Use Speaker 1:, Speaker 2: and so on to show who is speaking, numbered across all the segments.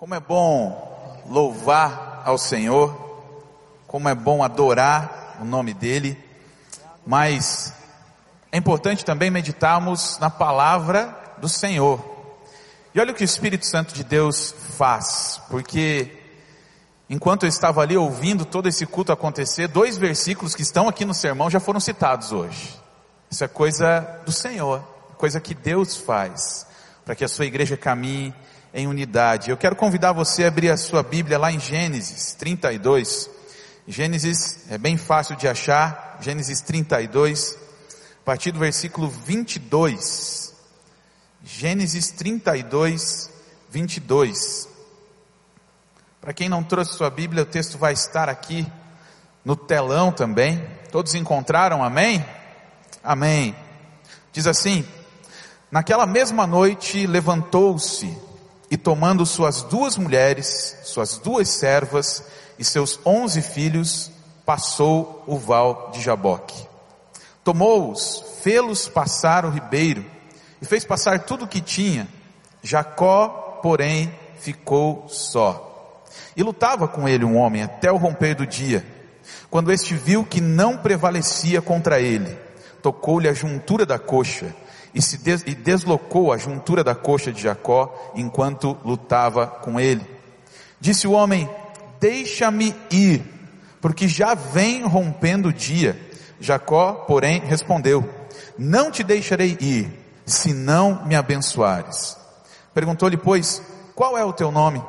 Speaker 1: Como é bom louvar ao Senhor, como é bom adorar o nome dEle, mas é importante também meditarmos na palavra do Senhor. E olha o que o Espírito Santo de Deus faz, porque enquanto eu estava ali ouvindo todo esse culto acontecer, dois versículos que estão aqui no sermão já foram citados hoje. Isso é coisa do Senhor, coisa que Deus faz, para que a sua igreja caminhe em unidade. Eu quero convidar você a abrir a sua Bíblia lá em Gênesis 32. Gênesis é bem fácil de achar, Gênesis 32, a partir do versículo 22. Gênesis 32, 22. Para quem não trouxe sua Bíblia, o texto vai estar aqui no telão também. Todos encontraram? Amém? Amém. Diz assim: Naquela mesma noite levantou-se e tomando suas duas mulheres, suas duas servas e seus onze filhos, passou o val de Jaboque. Tomou-os, fê-los passar o ribeiro e fez passar tudo o que tinha. Jacó, porém, ficou só. E lutava com ele um homem até o romper do dia. Quando este viu que não prevalecia contra ele, tocou-lhe a juntura da coxa e se des, e deslocou a juntura da coxa de Jacó enquanto lutava com ele. Disse o homem: Deixa-me ir, porque já vem rompendo o dia. Jacó, porém, respondeu: Não te deixarei ir, se não me abençoares. Perguntou-lhe, pois, qual é o teu nome?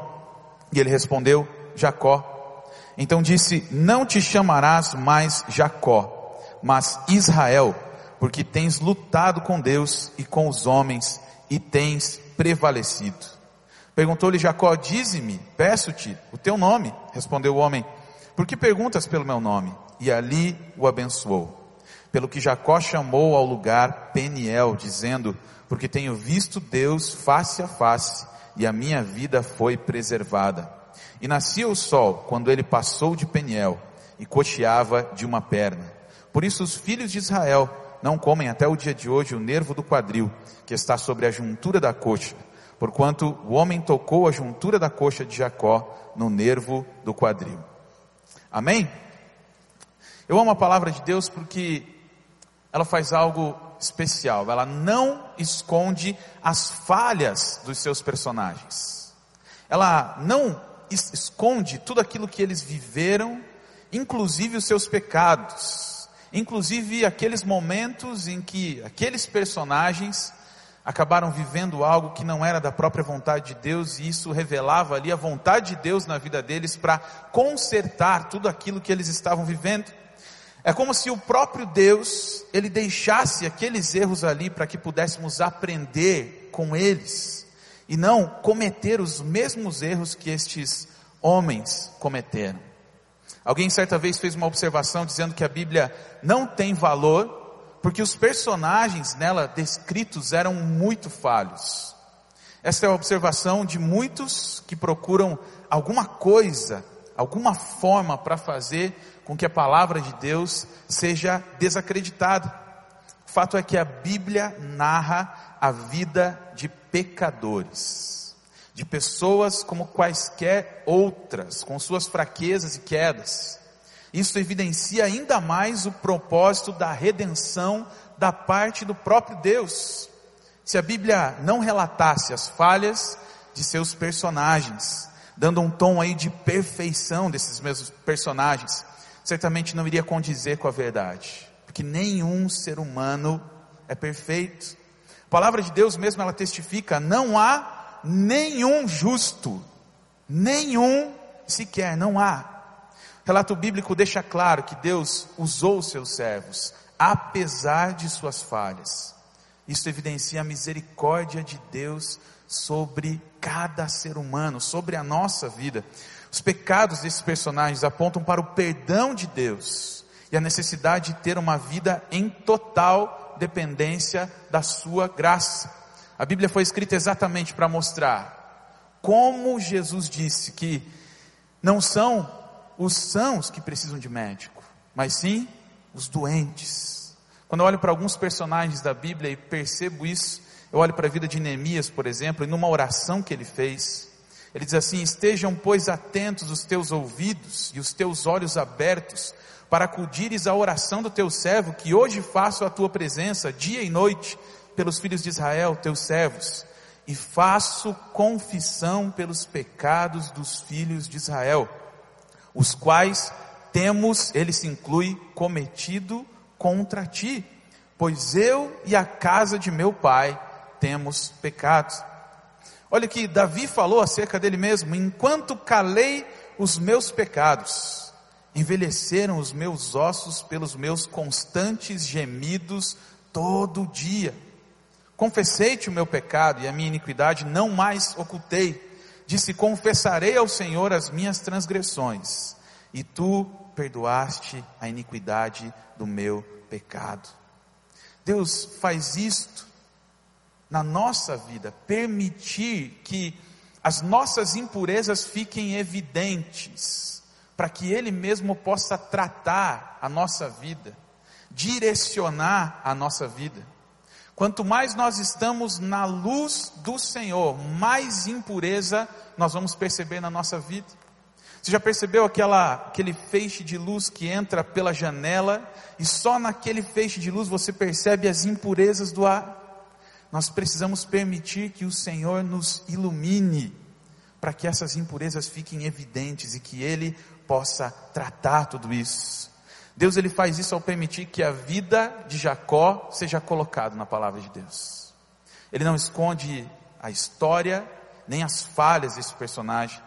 Speaker 1: E ele respondeu: Jacó. Então disse: Não te chamarás mais Jacó, mas Israel porque tens lutado com Deus e com os homens e tens prevalecido. Perguntou-lhe Jacó, dize-me, peço-te, o teu nome. Respondeu o homem, por que perguntas pelo meu nome? E ali o abençoou. Pelo que Jacó chamou ao lugar Peniel, dizendo, porque tenho visto Deus face a face e a minha vida foi preservada. E nascia o sol quando ele passou de Peniel e cocheava de uma perna. Por isso os filhos de Israel não comem até o dia de hoje o nervo do quadril, que está sobre a juntura da coxa, porquanto o homem tocou a juntura da coxa de Jacó no nervo do quadril. Amém? Eu amo a palavra de Deus porque ela faz algo especial, ela não esconde as falhas dos seus personagens. Ela não esconde tudo aquilo que eles viveram, inclusive os seus pecados inclusive aqueles momentos em que aqueles personagens acabaram vivendo algo que não era da própria vontade de Deus e isso revelava ali a vontade de Deus na vida deles para consertar tudo aquilo que eles estavam vivendo. É como se o próprio Deus, ele deixasse aqueles erros ali para que pudéssemos aprender com eles e não cometer os mesmos erros que estes homens cometeram. Alguém certa vez fez uma observação dizendo que a Bíblia não tem valor porque os personagens nela descritos eram muito falhos. Esta é a observação de muitos que procuram alguma coisa, alguma forma para fazer com que a palavra de Deus seja desacreditada. O fato é que a Bíblia narra a vida de pecadores de pessoas como quaisquer outras, com suas fraquezas e quedas. Isso evidencia ainda mais o propósito da redenção da parte do próprio Deus. Se a Bíblia não relatasse as falhas de seus personagens, dando um tom aí de perfeição desses mesmos personagens, certamente não iria condizer com a verdade, porque nenhum ser humano é perfeito. A palavra de Deus mesmo ela testifica, não há nenhum justo, nenhum sequer, não há. O relato bíblico deixa claro que Deus usou seus servos, apesar de suas falhas. Isso evidencia a misericórdia de Deus sobre cada ser humano, sobre a nossa vida. Os pecados desses personagens apontam para o perdão de Deus e a necessidade de ter uma vida em total dependência da sua graça. A Bíblia foi escrita exatamente para mostrar como Jesus disse que não são os sãos que precisam de médico, mas sim os doentes. Quando eu olho para alguns personagens da Bíblia e percebo isso, eu olho para a vida de Neemias, por exemplo, e numa oração que ele fez, Ele diz assim: Estejam, pois, atentos os teus ouvidos e os teus olhos abertos, para acudires à oração do teu servo, que hoje faço a tua presença, dia e noite, pelos filhos de Israel, teus servos, e faço confissão pelos pecados dos filhos de Israel, os quais temos, ele se inclui, cometido contra ti, pois eu e a casa de meu pai temos pecados. Olha que Davi falou acerca dele mesmo: enquanto calei os meus pecados, envelheceram os meus ossos pelos meus constantes gemidos todo dia. Confessei-te o meu pecado e a minha iniquidade não mais ocultei. Disse: Confessarei ao Senhor as minhas transgressões, e tu perdoaste a iniquidade do meu pecado. Deus faz isto na nossa vida, permitir que as nossas impurezas fiquem evidentes, para que Ele mesmo possa tratar a nossa vida, direcionar a nossa vida. Quanto mais nós estamos na luz do Senhor, mais impureza nós vamos perceber na nossa vida. Você já percebeu aquela, aquele feixe de luz que entra pela janela e só naquele feixe de luz você percebe as impurezas do ar? nós precisamos permitir que o Senhor nos ilumine, para que essas impurezas fiquem evidentes e que Ele possa tratar tudo isso. Deus ele faz isso ao permitir que a vida de Jacó seja colocada na palavra de Deus. Ele não esconde a história nem as falhas desse personagem.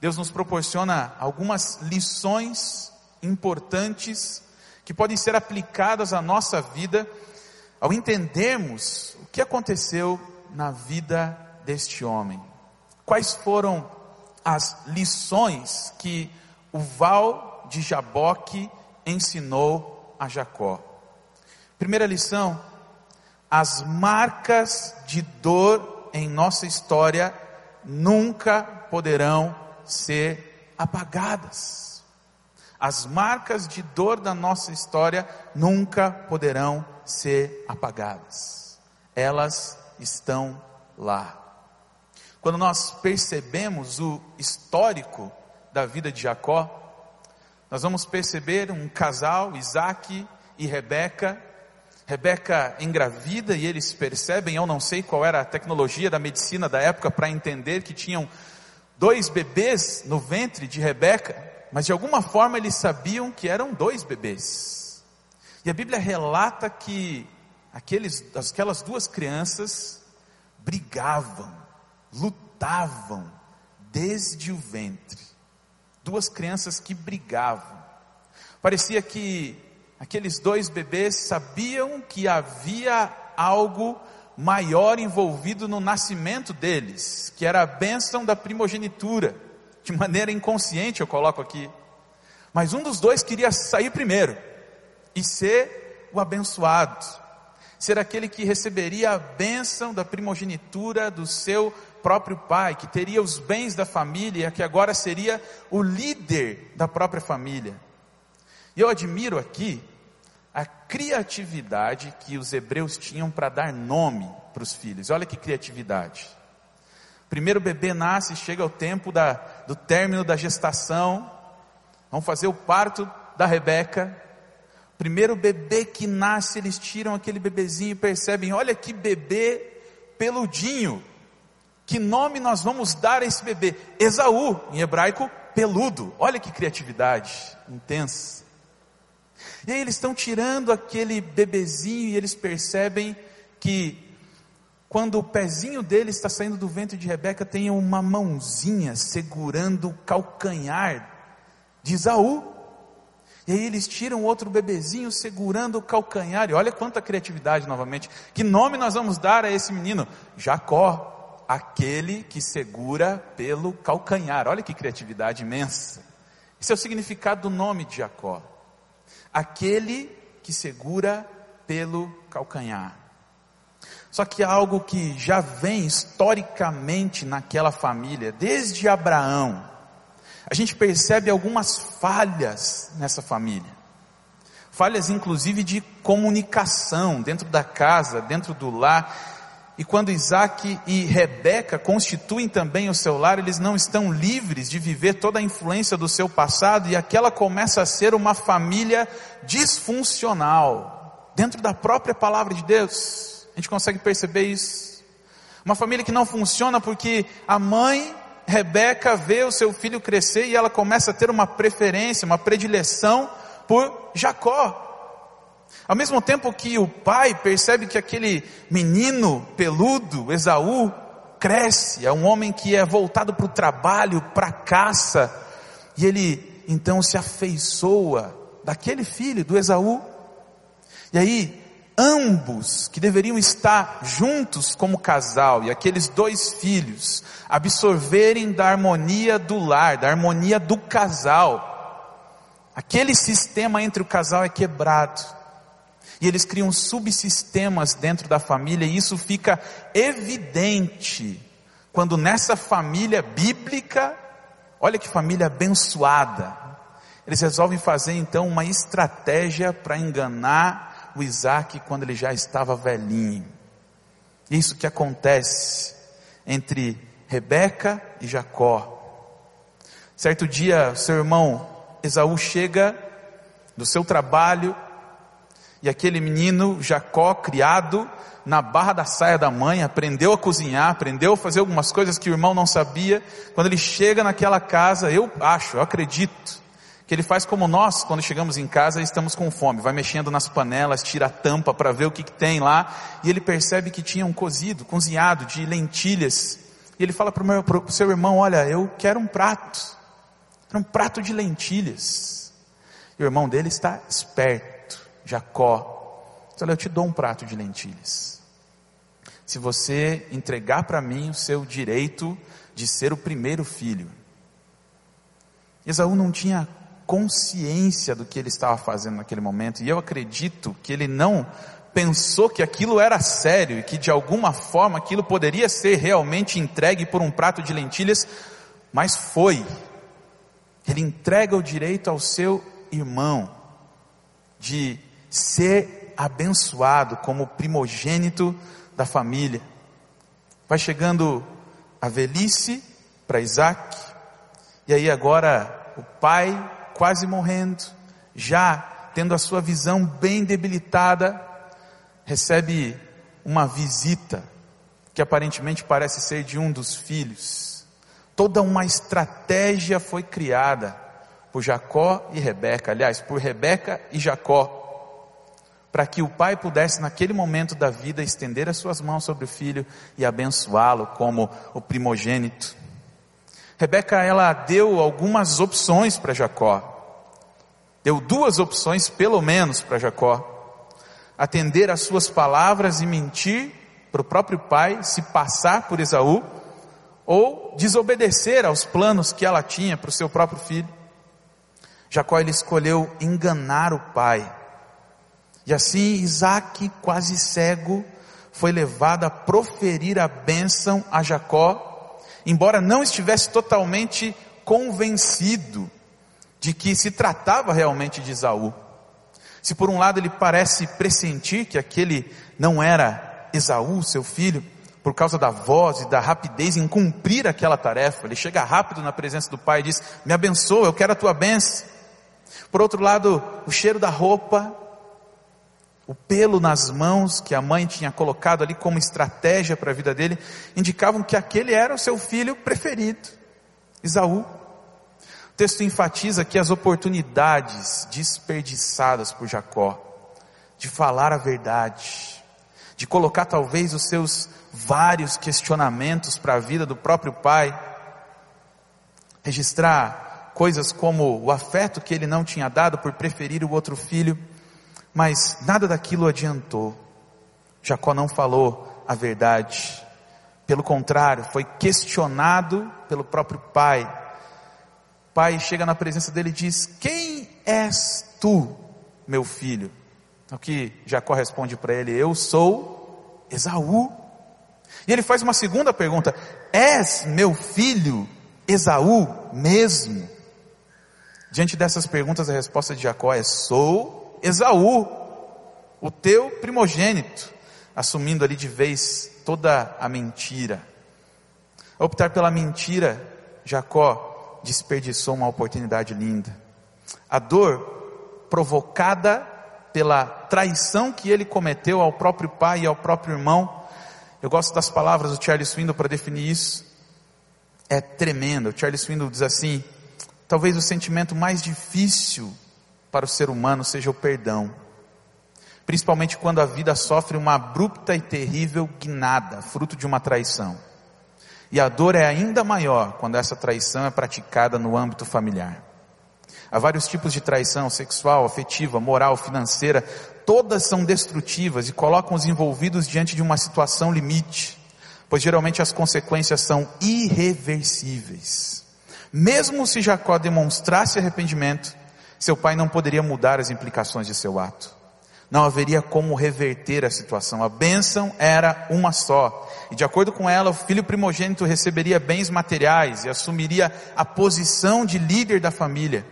Speaker 1: Deus nos proporciona algumas lições importantes que podem ser aplicadas à nossa vida ao entendermos o que aconteceu na vida deste homem. Quais foram as lições que o Val de Jaboque ensinou a Jacó? Primeira lição: as marcas de dor em nossa história nunca poderão ser apagadas. As marcas de dor da nossa história nunca poderão ser apagadas. Elas estão lá. Quando nós percebemos o histórico da vida de Jacó, nós vamos perceber um casal, Isaac e Rebeca. Rebeca engravida e eles percebem, eu não sei qual era a tecnologia da medicina da época para entender que tinham dois bebês no ventre de Rebeca, mas de alguma forma eles sabiam que eram dois bebês. E a Bíblia relata que aqueles, aquelas duas crianças brigavam, lutavam desde o ventre. Duas crianças que brigavam. Parecia que aqueles dois bebês sabiam que havia algo maior envolvido no nascimento deles, que era a bênção da primogenitura. De maneira inconsciente eu coloco aqui. Mas um dos dois queria sair primeiro e ser o abençoado, ser aquele que receberia a bênção da primogenitura do seu próprio pai, que teria os bens da família, que agora seria o líder da própria família. E eu admiro aqui a criatividade que os hebreus tinham para dar nome para os filhos. Olha que criatividade. Primeiro o bebê nasce, chega o tempo da, do término da gestação, vão fazer o parto da Rebeca, Primeiro bebê que nasce, eles tiram aquele bebezinho e percebem: olha que bebê peludinho. Que nome nós vamos dar a esse bebê? Esaú, em hebraico, peludo. Olha que criatividade intensa. E aí eles estão tirando aquele bebezinho e eles percebem que quando o pezinho dele está saindo do ventre de Rebeca, tem uma mãozinha segurando o calcanhar de Esaú. E aí eles tiram outro bebezinho segurando o calcanhar. E olha quanta criatividade novamente. Que nome nós vamos dar a esse menino? Jacó, aquele que segura pelo calcanhar. Olha que criatividade imensa. Esse é o significado do nome de Jacó. Aquele que segura pelo calcanhar. Só que algo que já vem historicamente naquela família, desde Abraão, a gente percebe algumas falhas nessa família. Falhas inclusive de comunicação dentro da casa, dentro do lar. E quando Isaac e Rebeca constituem também o seu lar, eles não estão livres de viver toda a influência do seu passado e aquela começa a ser uma família disfuncional, dentro da própria palavra de Deus. A gente consegue perceber isso. Uma família que não funciona porque a mãe, Rebeca, vê o seu filho crescer e ela começa a ter uma preferência, uma predileção por Jacó. Ao mesmo tempo que o pai percebe que aquele menino peludo, Esaú, cresce, é um homem que é voltado para o trabalho, para a caça, e ele então se afeiçoa daquele filho, do Esaú. E aí, ambos que deveriam estar juntos como casal, e aqueles dois filhos, absorverem da harmonia do lar, da harmonia do casal, aquele sistema entre o casal é quebrado e eles criam subsistemas dentro da família, e isso fica evidente quando nessa família bíblica, olha que família abençoada, eles resolvem fazer então uma estratégia para enganar o Isaac quando ele já estava velhinho. Isso que acontece entre Rebeca e Jacó. Certo dia, seu irmão Esaú chega do seu trabalho e aquele menino, Jacó, criado na barra da saia da mãe, aprendeu a cozinhar, aprendeu a fazer algumas coisas que o irmão não sabia. Quando ele chega naquela casa, eu acho, eu acredito, que ele faz como nós, quando chegamos em casa e estamos com fome. Vai mexendo nas panelas, tira a tampa para ver o que, que tem lá, e ele percebe que tinha um cozido, cozinhado de lentilhas. E ele fala para o seu irmão: Olha, eu quero um prato, um prato de lentilhas. E o irmão dele está esperto Jacó, olha, eu te dou um prato de lentilhas. Se você entregar para mim o seu direito de ser o primeiro filho. Esaú não tinha consciência do que ele estava fazendo naquele momento, e eu acredito que ele não pensou que aquilo era sério e que de alguma forma aquilo poderia ser realmente entregue por um prato de lentilhas, mas foi. Ele entrega o direito ao seu irmão de ser abençoado como primogênito da família. Vai chegando a velhice para Isaac, e aí agora o pai quase morrendo, já tendo a sua visão bem debilitada, recebe uma visita que aparentemente parece ser de um dos filhos. Toda uma estratégia foi criada por Jacó e Rebeca, aliás, por Rebeca e Jacó, para que o pai pudesse, naquele momento da vida, estender as suas mãos sobre o filho e abençoá-lo como o primogênito. Rebeca, ela deu algumas opções para Jacó. Deu duas opções, pelo menos, para Jacó: atender às suas palavras e mentir para o próprio pai, se passar por Esaú, ou desobedecer aos planos que ela tinha para o seu próprio filho. Jacó ele escolheu enganar o pai e assim Isaac, quase cego, foi levado a proferir a bênção a Jacó, embora não estivesse totalmente convencido de que se tratava realmente de Esaú. Se por um lado ele parece pressentir que aquele não era Esaú, seu filho, por causa da voz e da rapidez em cumprir aquela tarefa, ele chega rápido na presença do pai e diz: Me abençoa, eu quero a tua bênção. Por outro lado, o cheiro da roupa, o pelo nas mãos que a mãe tinha colocado ali como estratégia para a vida dele, indicavam que aquele era o seu filho preferido, Isaú. O texto enfatiza aqui as oportunidades desperdiçadas por Jacó, de falar a verdade, de colocar talvez os seus vários questionamentos para a vida do próprio pai, registrar coisas como o afeto que ele não tinha dado por preferir o outro filho, mas nada daquilo adiantou. Jacó não falou a verdade. Pelo contrário, foi questionado pelo próprio pai. O pai chega na presença dele e diz: Quem és tu, meu filho? O que Jacó responde para ele: Eu sou Esaú. E ele faz uma segunda pergunta: És meu filho Esaú mesmo? Diante dessas perguntas, a resposta de Jacó é: Sou Esaú, o teu primogênito. assumindo ali de vez toda a mentira. Ao optar pela mentira, Jacó desperdiçou uma oportunidade linda. A dor provocada pela traição que ele cometeu ao próprio pai e ao próprio irmão. Eu gosto das palavras do Charles Swindoll para definir isso. É tremendo. O Charles Swindoll diz assim: talvez o sentimento mais difícil para o ser humano seja o perdão. Principalmente quando a vida sofre uma abrupta e terrível guinada, fruto de uma traição. E a dor é ainda maior quando essa traição é praticada no âmbito familiar. Há vários tipos de traição sexual, afetiva, moral, financeira, todas são destrutivas e colocam os envolvidos diante de uma situação limite, pois geralmente as consequências são irreversíveis. Mesmo se Jacó demonstrasse arrependimento, seu pai não poderia mudar as implicações de seu ato. Não haveria como reverter a situação. A bênção era uma só. E de acordo com ela, o filho primogênito receberia bens materiais e assumiria a posição de líder da família.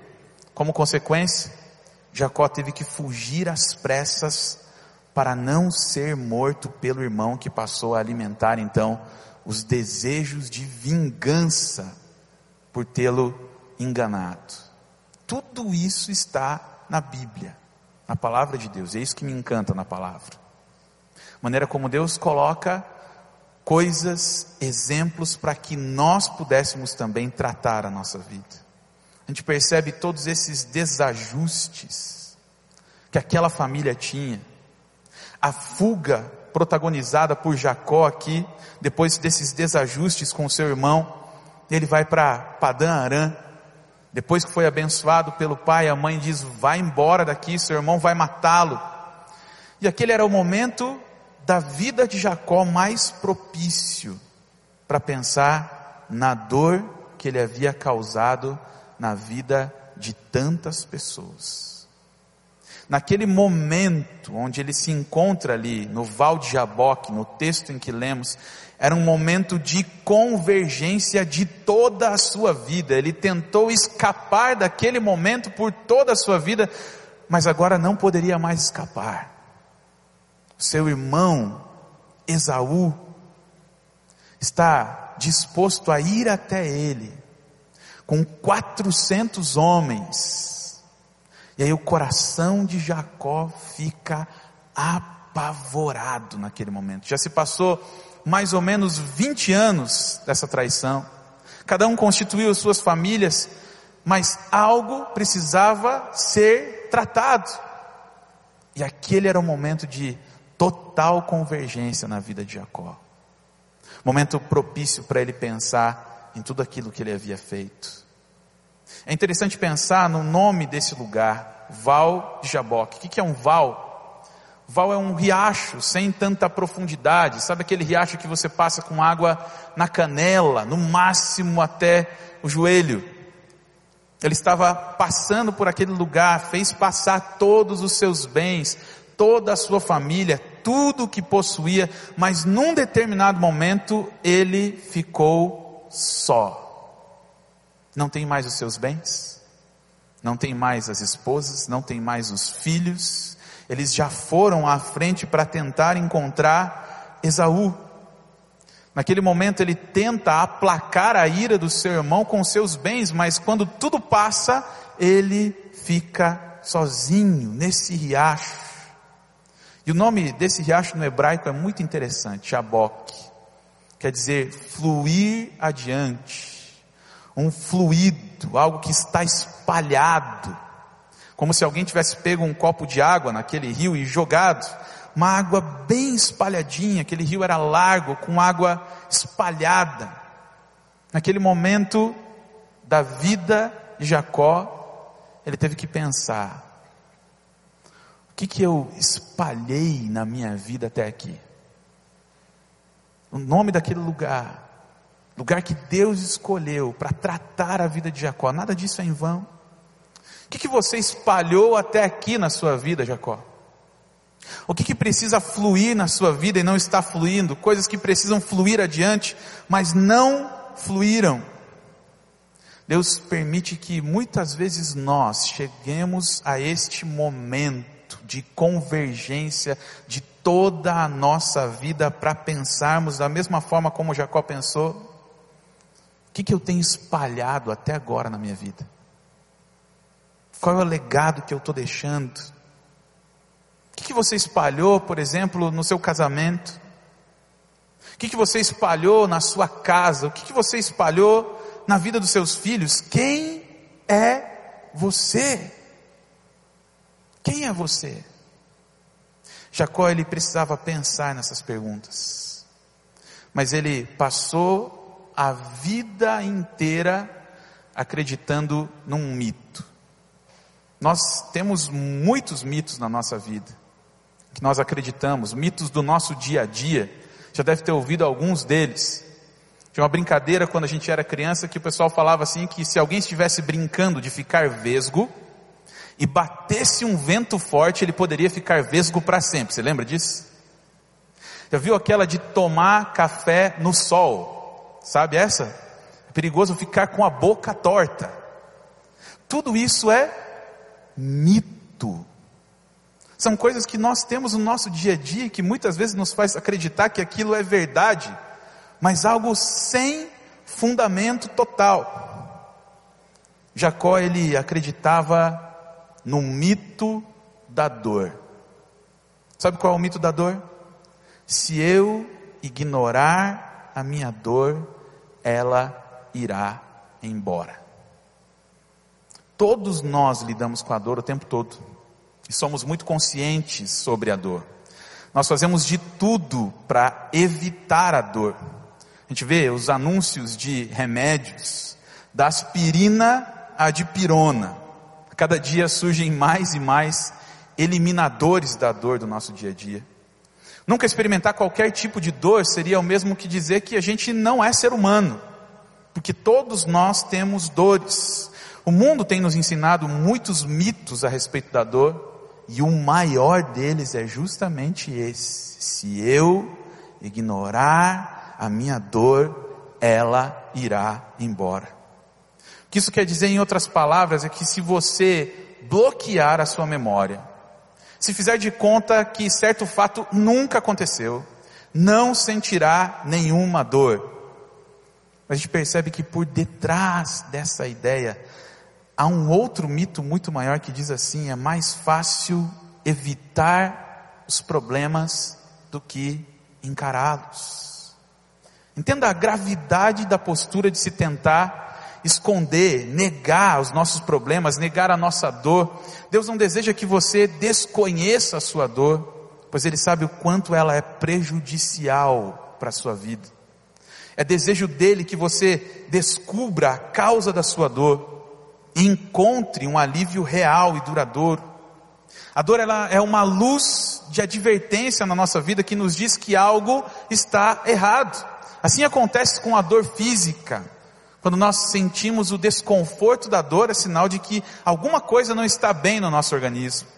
Speaker 1: Como consequência, Jacó teve que fugir às pressas para não ser morto pelo irmão que passou a alimentar então os desejos de vingança por tê-lo enganado. Tudo isso está na Bíblia, na palavra de Deus. É isso que me encanta na palavra. maneira como Deus coloca coisas, exemplos para que nós pudéssemos também tratar a nossa vida a gente percebe todos esses desajustes que aquela família tinha. A fuga protagonizada por Jacó aqui, depois desses desajustes com seu irmão, ele vai para Padã Arã. Depois que foi abençoado pelo pai, a mãe diz: Vai embora daqui, seu irmão vai matá-lo. E aquele era o momento da vida de Jacó mais propício para pensar na dor que ele havia causado na vida de tantas pessoas. Naquele momento onde ele se encontra ali no Val de Jaboque, no texto em que lemos, era um momento de convergência de toda a sua vida. Ele tentou escapar daquele momento por toda a sua vida, mas agora não poderia mais escapar. Seu irmão Esaú está disposto a ir até ele com 400 homens. E aí o coração de Jacó fica apavorado naquele momento. Já se passou mais ou menos 20 anos dessa traição. Cada um constituiu suas famílias, mas algo precisava ser tratado. E aquele era o momento de total convergência na vida de Jacó. Momento propício para ele pensar em tudo aquilo que ele havia feito. É interessante pensar no nome desse lugar, Val de Jaboque. O que é um val? Val é um riacho sem tanta profundidade. Sabe aquele riacho que você passa com água na canela, no máximo até o joelho? Ele estava passando por aquele lugar, fez passar todos os seus bens, toda a sua família, tudo o que possuía, mas num determinado momento ele ficou só. Não tem mais os seus bens, não tem mais as esposas, não tem mais os filhos, eles já foram à frente para tentar encontrar Esaú. Naquele momento ele tenta aplacar a ira do seu irmão com seus bens, mas quando tudo passa, ele fica sozinho nesse riacho. E o nome desse riacho no hebraico é muito interessante, Jaboque quer dizer fluir adiante, um fluido, algo que está espalhado, como se alguém tivesse pego um copo de água naquele rio e jogado, uma água bem espalhadinha, aquele rio era largo, com água espalhada. Naquele momento da vida de Jacó, ele teve que pensar: o que, que eu espalhei na minha vida até aqui? o nome daquele lugar, lugar que Deus escolheu para tratar a vida de Jacó, nada disso é em vão. O que, que você espalhou até aqui na sua vida, Jacó? O que, que precisa fluir na sua vida e não está fluindo? Coisas que precisam fluir adiante, mas não fluíram. Deus permite que muitas vezes nós cheguemos a este momento de convergência de toda a nossa vida para pensarmos da mesma forma como Jacó pensou? O que, que eu tenho espalhado até agora na minha vida? Qual é o legado que eu estou deixando? O que, que você espalhou, por exemplo, no seu casamento? O que, que você espalhou na sua casa? O que, que você espalhou na vida dos seus filhos? Quem é você? Quem é você? Jacó ele precisava pensar nessas perguntas. Mas ele passou a vida inteira acreditando num mito. Nós temos muitos mitos na nossa vida, que nós acreditamos, mitos do nosso dia a dia. Já deve ter ouvido alguns deles. Tinha uma brincadeira quando a gente era criança que o pessoal falava assim que se alguém estivesse brincando de ficar vesgo, e batesse um vento forte, ele poderia ficar vesgo para sempre. Você lembra disso? Já viu aquela de tomar café no sol? Sabe essa? É perigoso ficar com a boca torta. Tudo isso é mito. São coisas que nós temos no nosso dia a dia que muitas vezes nos faz acreditar que aquilo é verdade, mas algo sem fundamento total. Jacó ele acreditava no mito da dor. Sabe qual é o mito da dor? Se eu ignorar a minha dor, ela irá embora. Todos nós lidamos com a dor o tempo todo e somos muito conscientes sobre a dor. Nós fazemos de tudo para evitar a dor. A gente vê os anúncios de remédios, da aspirina à dipirona. Cada dia surgem mais e mais eliminadores da dor do nosso dia a dia. Nunca experimentar qualquer tipo de dor seria o mesmo que dizer que a gente não é ser humano, porque todos nós temos dores. O mundo tem nos ensinado muitos mitos a respeito da dor, e o maior deles é justamente esse: se eu ignorar a minha dor, ela irá embora. O que isso quer dizer, em outras palavras, é que se você bloquear a sua memória, se fizer de conta que certo fato nunca aconteceu, não sentirá nenhuma dor. A gente percebe que por detrás dessa ideia há um outro mito muito maior que diz assim: é mais fácil evitar os problemas do que encará-los. Entenda a gravidade da postura de se tentar esconder, negar os nossos problemas, negar a nossa dor. Deus não deseja que você desconheça a sua dor, pois Ele sabe o quanto ela é prejudicial para a sua vida. É desejo dele que você descubra a causa da sua dor encontre um alívio real e duradouro. A dor ela é uma luz de advertência na nossa vida que nos diz que algo está errado. Assim acontece com a dor física. Quando nós sentimos o desconforto da dor, é sinal de que alguma coisa não está bem no nosso organismo.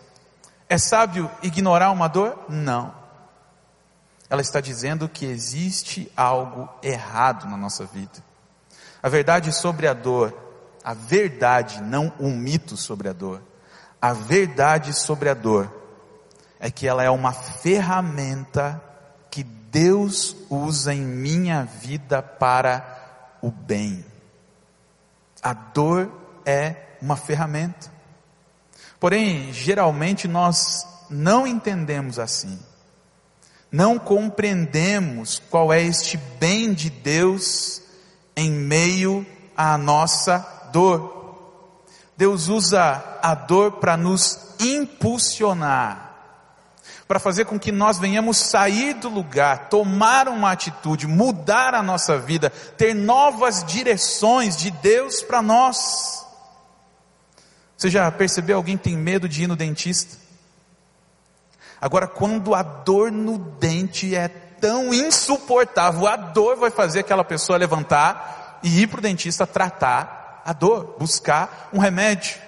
Speaker 1: É sábio ignorar uma dor? Não. Ela está dizendo que existe algo errado na nossa vida. A verdade sobre a dor, a verdade, não um mito sobre a dor, a verdade sobre a dor é que ela é uma ferramenta que Deus usa em minha vida para o bem. A dor é uma ferramenta. Porém, geralmente nós não entendemos assim. Não compreendemos qual é este bem de Deus em meio à nossa dor. Deus usa a dor para nos impulsionar para fazer com que nós venhamos sair do lugar, tomar uma atitude, mudar a nossa vida, ter novas direções de Deus para nós. Você já percebeu alguém tem medo de ir no dentista? Agora, quando a dor no dente é tão insuportável, a dor vai fazer aquela pessoa levantar e ir para o dentista tratar a dor, buscar um remédio.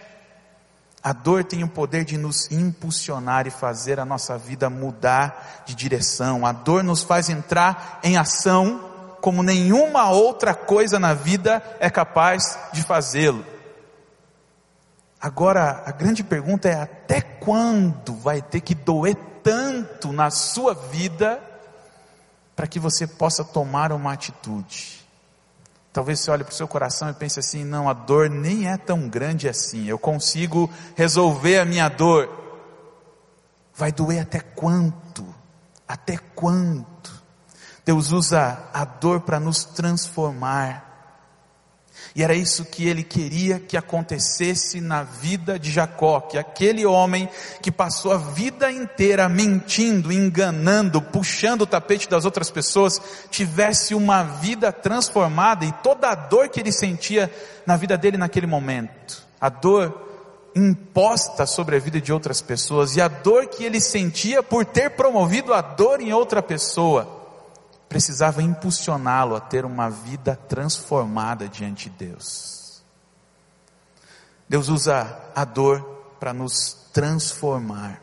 Speaker 1: A dor tem o poder de nos impulsionar e fazer a nossa vida mudar de direção. A dor nos faz entrar em ação como nenhuma outra coisa na vida é capaz de fazê-lo. Agora, a grande pergunta é: até quando vai ter que doer tanto na sua vida para que você possa tomar uma atitude. Talvez você olhe para o seu coração e pense assim: não, a dor nem é tão grande assim, eu consigo resolver a minha dor. Vai doer até quanto? Até quanto? Deus usa a dor para nos transformar. E era isso que ele queria que acontecesse na vida de Jacó, que aquele homem que passou a vida inteira mentindo, enganando, puxando o tapete das outras pessoas, tivesse uma vida transformada e toda a dor que ele sentia na vida dele naquele momento, a dor imposta sobre a vida de outras pessoas e a dor que ele sentia por ter promovido a dor em outra pessoa, precisava impulsioná-lo a ter uma vida transformada diante de Deus. Deus usa a dor para nos transformar.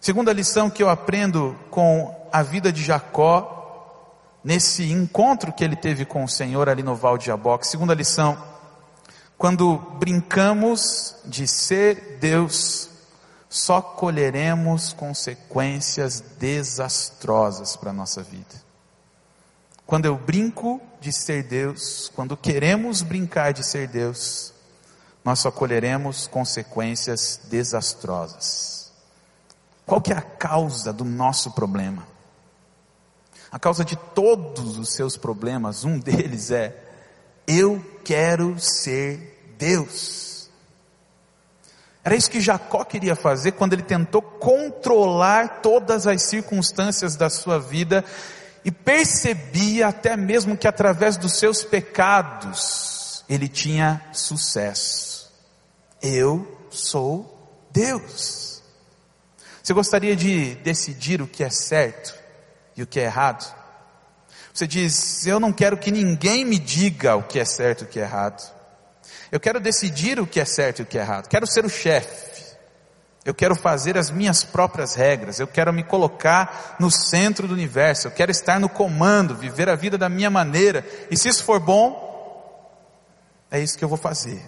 Speaker 1: Segunda lição que eu aprendo com a vida de Jacó, nesse encontro que ele teve com o Senhor ali no Val de Jaboque. Segunda lição, quando brincamos de ser Deus, só colheremos consequências desastrosas para a nossa vida. Quando eu brinco de ser Deus, quando queremos brincar de ser Deus, nós só colheremos consequências desastrosas. Qual que é a causa do nosso problema? A causa de todos os seus problemas, um deles é eu quero ser Deus. Era isso que Jacó queria fazer quando ele tentou controlar todas as circunstâncias da sua vida e percebia até mesmo que através dos seus pecados ele tinha sucesso. Eu sou Deus. Você gostaria de decidir o que é certo e o que é errado? Você diz: Eu não quero que ninguém me diga o que é certo e o que é errado. Eu quero decidir o que é certo e o que é errado. Quero ser o chefe. Eu quero fazer as minhas próprias regras. Eu quero me colocar no centro do universo. Eu quero estar no comando, viver a vida da minha maneira. E se isso for bom, é isso que eu vou fazer.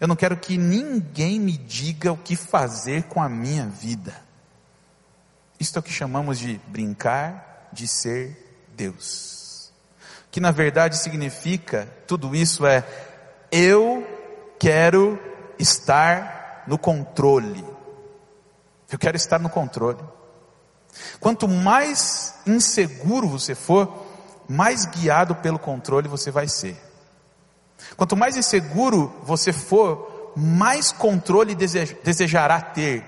Speaker 1: Eu não quero que ninguém me diga o que fazer com a minha vida. Isto é o que chamamos de brincar de ser Deus. Que na verdade significa, tudo isso é eu quero estar no controle. Eu quero estar no controle. Quanto mais inseguro você for, mais guiado pelo controle você vai ser. Quanto mais inseguro você for, mais controle desejará ter.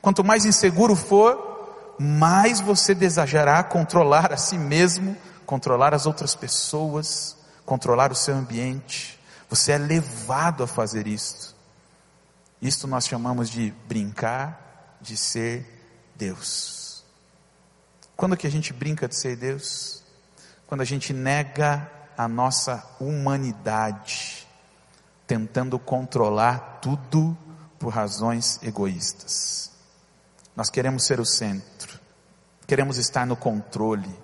Speaker 1: Quanto mais inseguro for, mais você desejará controlar a si mesmo, controlar as outras pessoas, controlar o seu ambiente. Você é levado a fazer isto. Isto nós chamamos de brincar de ser Deus. Quando que a gente brinca de ser Deus? Quando a gente nega a nossa humanidade, tentando controlar tudo por razões egoístas. Nós queremos ser o centro, queremos estar no controle.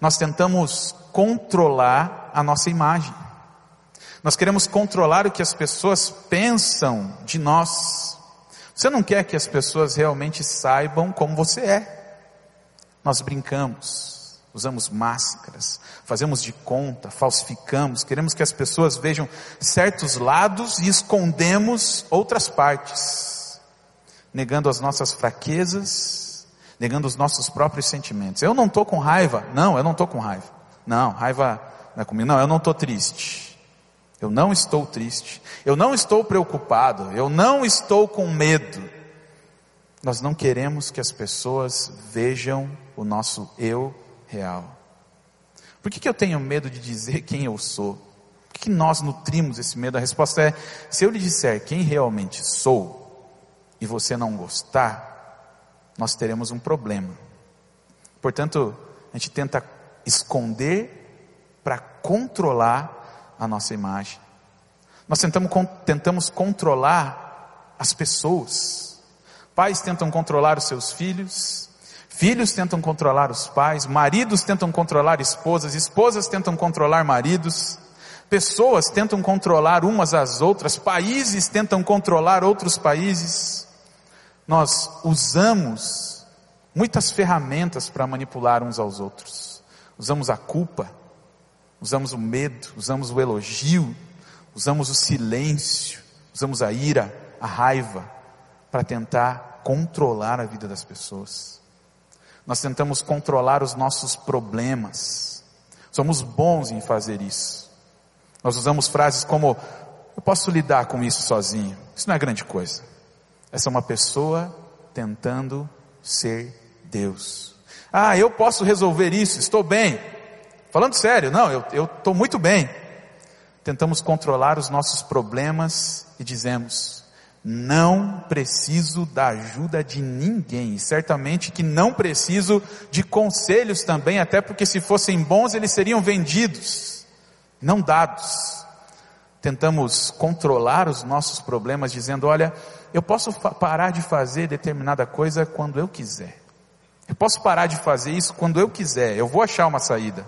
Speaker 1: Nós tentamos controlar a nossa imagem. Nós queremos controlar o que as pessoas pensam de nós. Você não quer que as pessoas realmente saibam como você é. Nós brincamos, usamos máscaras, fazemos de conta, falsificamos, queremos que as pessoas vejam certos lados e escondemos outras partes, negando as nossas fraquezas, negando os nossos próprios sentimentos. Eu não estou com raiva, não, eu não estou com raiva. Não, raiva não é comigo, não, eu não estou triste. Eu não estou triste. Eu não estou preocupado. Eu não estou com medo. Nós não queremos que as pessoas vejam o nosso eu real. Por que, que eu tenho medo de dizer quem eu sou? Por que, que nós nutrimos esse medo? A resposta é: se eu lhe disser quem realmente sou e você não gostar, nós teremos um problema. Portanto, a gente tenta esconder para controlar a nossa imagem. Nós tentamos, tentamos controlar as pessoas. Pais tentam controlar os seus filhos, filhos tentam controlar os pais, maridos tentam controlar esposas, esposas tentam controlar maridos, pessoas tentam controlar umas às outras, países tentam controlar outros países. nós usamos muitas ferramentas para manipular uns aos outros. Usamos a culpa, usamos o medo, usamos o elogio, usamos o silêncio, usamos a ira, a raiva, para tentar controlar a vida das pessoas. Nós tentamos controlar os nossos problemas. Somos bons em fazer isso. Nós usamos frases como: Eu posso lidar com isso sozinho. Isso não é grande coisa. Essa é uma pessoa tentando ser Deus. Ah, eu posso resolver isso, estou bem. Falando sério, não, eu estou muito bem. Tentamos controlar os nossos problemas e dizemos: não preciso da ajuda de ninguém, certamente que não preciso de conselhos também, até porque se fossem bons eles seriam vendidos, não dados. Tentamos controlar os nossos problemas dizendo: olha, eu posso parar de fazer determinada coisa quando eu quiser. Eu posso parar de fazer isso quando eu quiser. Eu vou achar uma saída.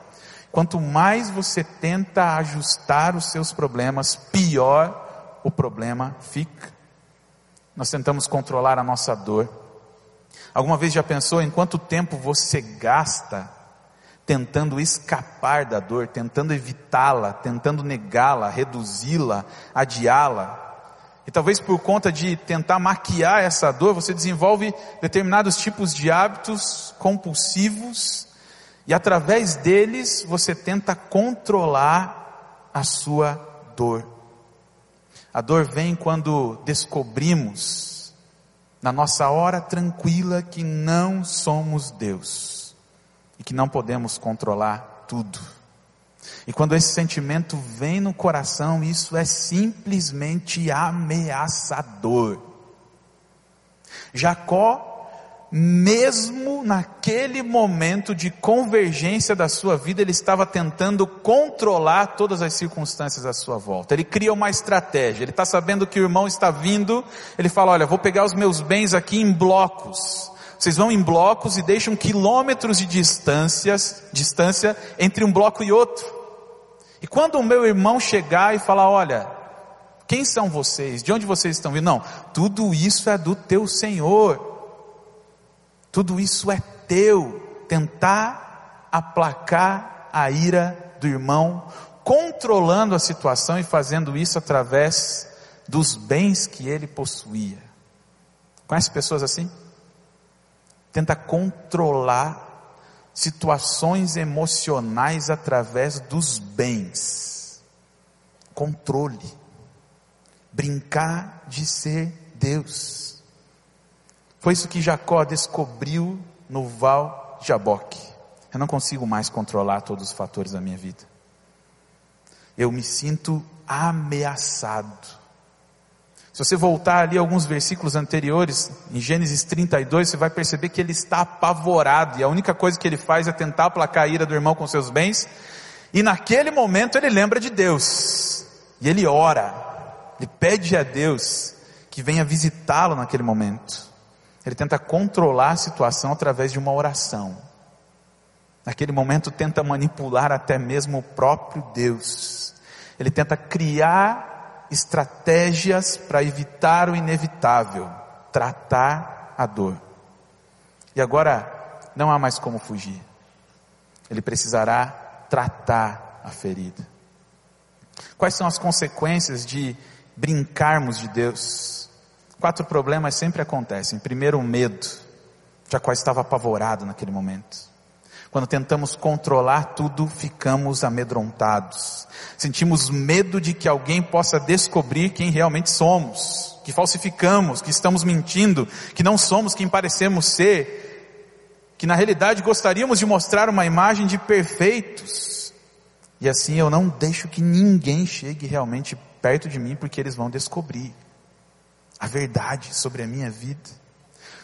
Speaker 1: Quanto mais você tenta ajustar os seus problemas, pior o problema fica. Nós tentamos controlar a nossa dor. Alguma vez já pensou em quanto tempo você gasta tentando escapar da dor, tentando evitá-la, tentando negá-la, reduzi-la, adiá-la? E talvez por conta de tentar maquiar essa dor, você desenvolve determinados tipos de hábitos compulsivos e através deles você tenta controlar a sua dor. A dor vem quando descobrimos, na nossa hora tranquila, que não somos Deus e que não podemos controlar tudo. E quando esse sentimento vem no coração, isso é simplesmente ameaçador. Jacó, mesmo naquele momento de convergência da sua vida, ele estava tentando controlar todas as circunstâncias à sua volta. Ele cria uma estratégia. Ele está sabendo que o irmão está vindo. Ele fala: Olha, vou pegar os meus bens aqui em blocos. Vocês vão em blocos e deixam quilômetros de distâncias, distância entre um bloco e outro. E quando o meu irmão chegar e falar, olha, quem são vocês? De onde vocês estão vindo? Não, tudo isso é do teu Senhor. Tudo isso é teu. Tentar aplacar a ira do irmão, controlando a situação e fazendo isso através dos bens que ele possuía. Conhece pessoas assim? Tenta controlar situações emocionais através dos bens. Controle. Brincar de ser Deus. Foi isso que Jacó descobriu no Val Jaboque. Eu não consigo mais controlar todos os fatores da minha vida. Eu me sinto ameaçado se você voltar ali alguns versículos anteriores, em Gênesis 32, você vai perceber que ele está apavorado e a única coisa que ele faz é tentar aplacar a ira do irmão com seus bens. E naquele momento ele lembra de Deus e ele ora, ele pede a Deus que venha visitá-lo naquele momento. Ele tenta controlar a situação através de uma oração. Naquele momento tenta manipular até mesmo o próprio Deus. Ele tenta criar estratégias para evitar o inevitável, tratar a dor. E agora não há mais como fugir. Ele precisará tratar a ferida. Quais são as consequências de brincarmos de Deus? Quatro problemas sempre acontecem. Primeiro, o medo. Jacó estava apavorado naquele momento. Quando tentamos controlar tudo, ficamos amedrontados. Sentimos medo de que alguém possa descobrir quem realmente somos, que falsificamos, que estamos mentindo, que não somos quem parecemos ser, que na realidade gostaríamos de mostrar uma imagem de perfeitos. E assim eu não deixo que ninguém chegue realmente perto de mim, porque eles vão descobrir a verdade sobre a minha vida.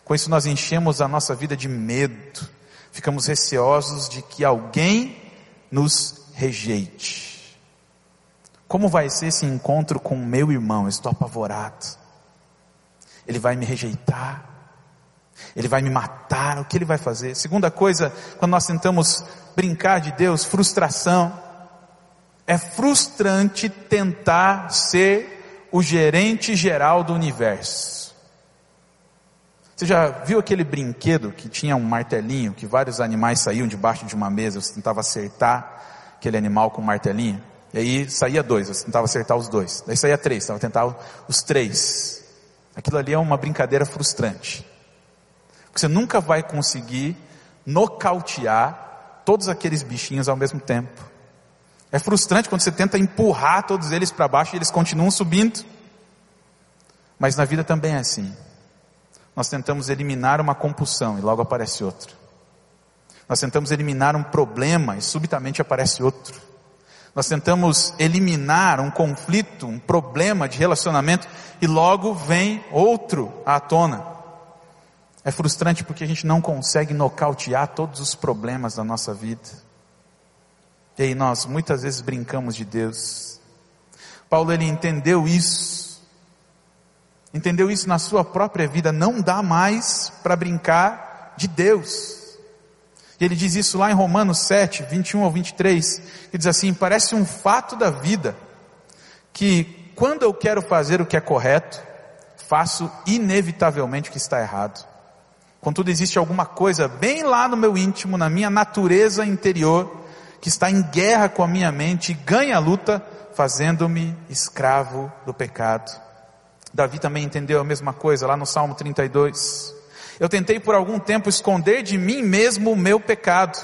Speaker 1: Com isso nós enchemos a nossa vida de medo ficamos receosos de que alguém nos rejeite. Como vai ser esse encontro com o meu irmão? Estou apavorado. Ele vai me rejeitar. Ele vai me matar. O que ele vai fazer? Segunda coisa, quando nós tentamos brincar de Deus, frustração. É frustrante tentar ser o gerente geral do universo. Você já viu aquele brinquedo que tinha um martelinho, que vários animais saíam debaixo de uma mesa, você tentava acertar aquele animal com um martelinho? E aí saía dois, você tentava acertar os dois. Daí saía três, você tentava os três. Aquilo ali é uma brincadeira frustrante. Porque você nunca vai conseguir nocautear todos aqueles bichinhos ao mesmo tempo. É frustrante quando você tenta empurrar todos eles para baixo e eles continuam subindo. Mas na vida também é assim. Nós tentamos eliminar uma compulsão e logo aparece outra. Nós tentamos eliminar um problema e subitamente aparece outro. Nós tentamos eliminar um conflito, um problema de relacionamento e logo vem outro à tona. É frustrante porque a gente não consegue nocautear todos os problemas da nossa vida. E aí nós muitas vezes brincamos de Deus. Paulo ele entendeu isso entendeu isso na sua própria vida, não dá mais para brincar de Deus. E ele diz isso lá em Romanos 7, 21 ao 23, que diz assim: parece um fato da vida, que quando eu quero fazer o que é correto, faço inevitavelmente o que está errado. Contudo, existe alguma coisa bem lá no meu íntimo, na minha natureza interior, que está em guerra com a minha mente e ganha a luta, fazendo-me escravo do pecado. Davi também entendeu a mesma coisa lá no Salmo 32. Eu tentei por algum tempo esconder de mim mesmo o meu pecado.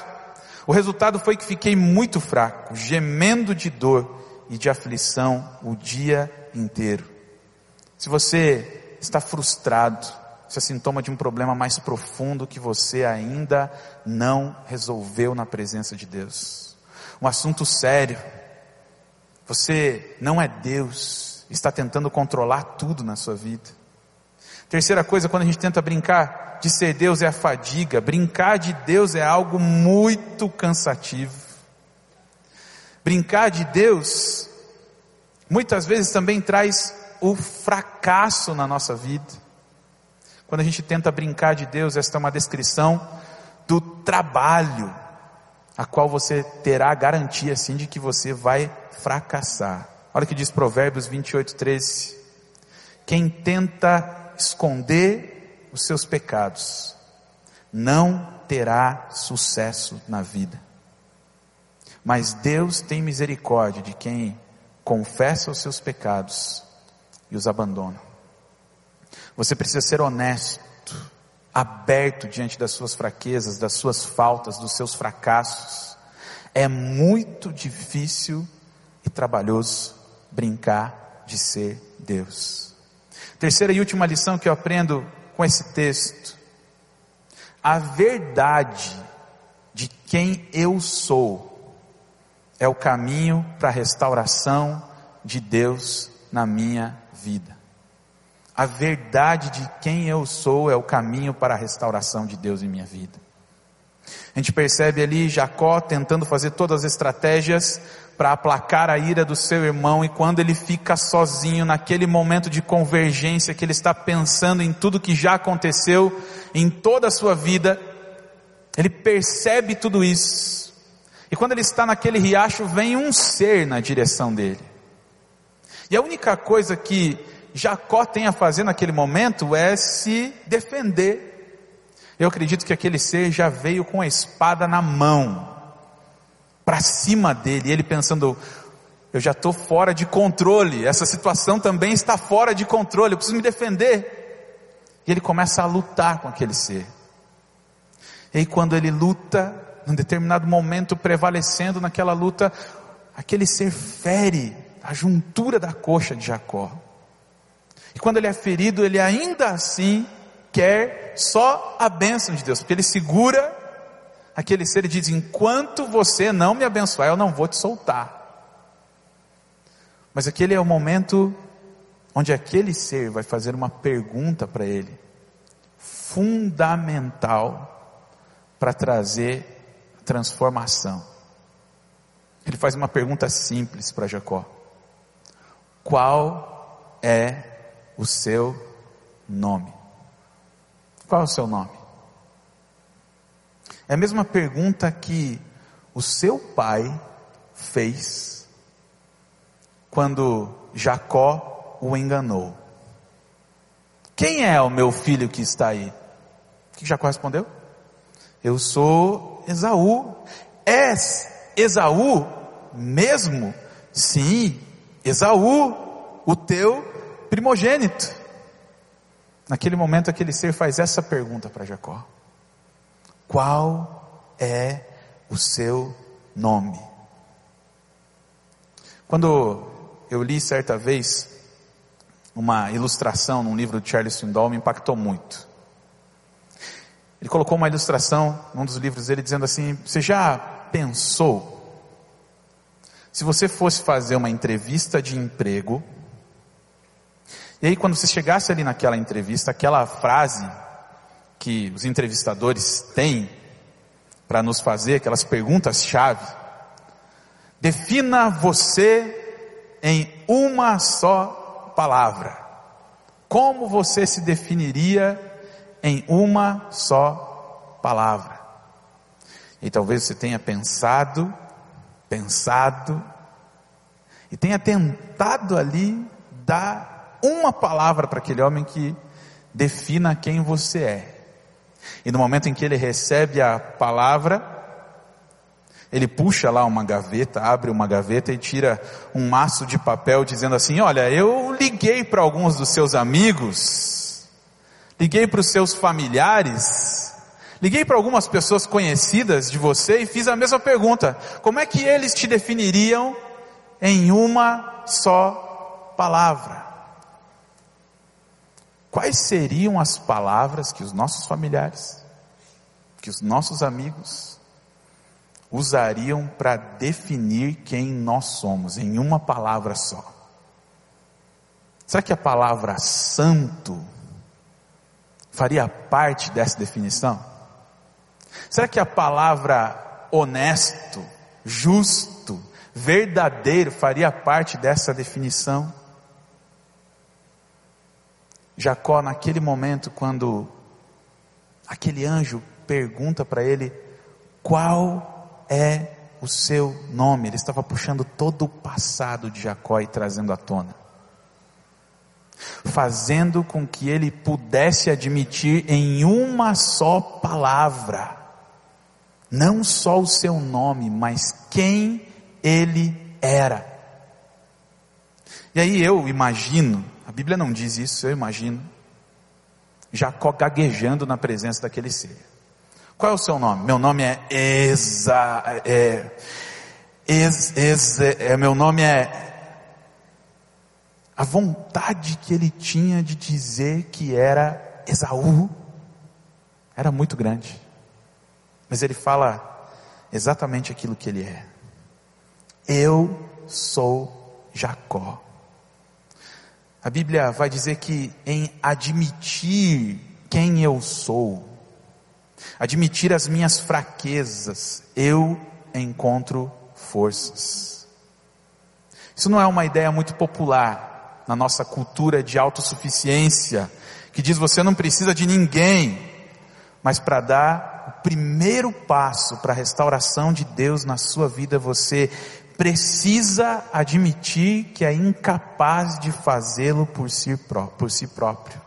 Speaker 1: O resultado foi que fiquei muito fraco, gemendo de dor e de aflição o dia inteiro. Se você está frustrado, isso é sintoma de um problema mais profundo que você ainda não resolveu na presença de Deus. Um assunto sério. Você não é Deus está tentando controlar tudo na sua vida. Terceira coisa, quando a gente tenta brincar de ser Deus é a fadiga. Brincar de Deus é algo muito cansativo. Brincar de Deus muitas vezes também traz o fracasso na nossa vida. Quando a gente tenta brincar de Deus, esta é uma descrição do trabalho a qual você terá a garantia assim de que você vai fracassar. Olha o que diz Provérbios 28, 13. Quem tenta esconder os seus pecados não terá sucesso na vida. Mas Deus tem misericórdia de quem confessa os seus pecados e os abandona. Você precisa ser honesto, aberto diante das suas fraquezas, das suas faltas, dos seus fracassos. É muito difícil e trabalhoso brincar de ser Deus. Terceira e última lição que eu aprendo com esse texto. A verdade de quem eu sou é o caminho para a restauração de Deus na minha vida. A verdade de quem eu sou é o caminho para a restauração de Deus em minha vida. A gente percebe ali Jacó tentando fazer todas as estratégias para aplacar a ira do seu irmão, e quando ele fica sozinho, naquele momento de convergência, que ele está pensando em tudo que já aconteceu em toda a sua vida, ele percebe tudo isso. E quando ele está naquele riacho, vem um ser na direção dele. E a única coisa que Jacó tem a fazer naquele momento é se defender. Eu acredito que aquele ser já veio com a espada na mão para cima dele, ele pensando, eu já estou fora de controle, essa situação também está fora de controle, eu preciso me defender. E ele começa a lutar com aquele ser. E aí quando ele luta, num determinado momento prevalecendo naquela luta, aquele ser fere a juntura da coxa de Jacó. E quando ele é ferido, ele ainda assim quer só a bênção de Deus, porque ele segura aquele ser e diz: Enquanto você não me abençoar, eu não vou te soltar. Mas aquele é o momento onde aquele ser vai fazer uma pergunta para ele, fundamental para trazer transformação. Ele faz uma pergunta simples para Jacó: Qual é o seu nome? Qual é o seu nome? É a mesma pergunta que o seu pai fez quando Jacó o enganou. Quem é o meu filho que está aí? O que Jacó respondeu? Eu sou Esaú. És Esaú mesmo? Sim, Esaú, o teu primogênito. Naquele momento, aquele ser faz essa pergunta para Jacó: Qual é o seu nome? Quando eu li certa vez uma ilustração num livro de Charles Swindoll, me impactou muito. Ele colocou uma ilustração num dos livros dele dizendo assim: Você já pensou se você fosse fazer uma entrevista de emprego, e aí quando você chegasse ali naquela entrevista, aquela frase que os entrevistadores têm para nos fazer, aquelas perguntas-chave, defina você em uma só palavra. Como você se definiria em uma só palavra? E talvez você tenha pensado pensado e tenha tentado ali dar uma palavra para aquele homem que defina quem você é. E no momento em que ele recebe a palavra, ele puxa lá uma gaveta, abre uma gaveta e tira um maço de papel dizendo assim: Olha, eu liguei para alguns dos seus amigos, liguei para os seus familiares, Liguei para algumas pessoas conhecidas de você e fiz a mesma pergunta: como é que eles te definiriam em uma só palavra? Quais seriam as palavras que os nossos familiares, que os nossos amigos usariam para definir quem nós somos em uma palavra só? Será que a palavra santo faria parte dessa definição? Será que a palavra honesto, justo, verdadeiro faria parte dessa definição? Jacó, naquele momento, quando aquele anjo pergunta para ele qual é o seu nome, ele estava puxando todo o passado de Jacó e trazendo à tona, fazendo com que ele pudesse admitir em uma só palavra não só o seu nome, mas quem ele era. E aí eu imagino, a Bíblia não diz isso, eu imagino, Jacó gaguejando na presença daquele ser. Qual é o seu nome? Meu nome é Eza, é, ex, ex, é, meu nome é a vontade que ele tinha de dizer que era Esaú era muito grande. Mas ele fala exatamente aquilo que ele é. Eu sou Jacó. A Bíblia vai dizer que em admitir quem eu sou, admitir as minhas fraquezas, eu encontro forças. Isso não é uma ideia muito popular na nossa cultura de autossuficiência, que diz você não precisa de ninguém, mas para dar o primeiro passo para a restauração de Deus na sua vida, você precisa admitir que é incapaz de fazê-lo por si, por si próprio.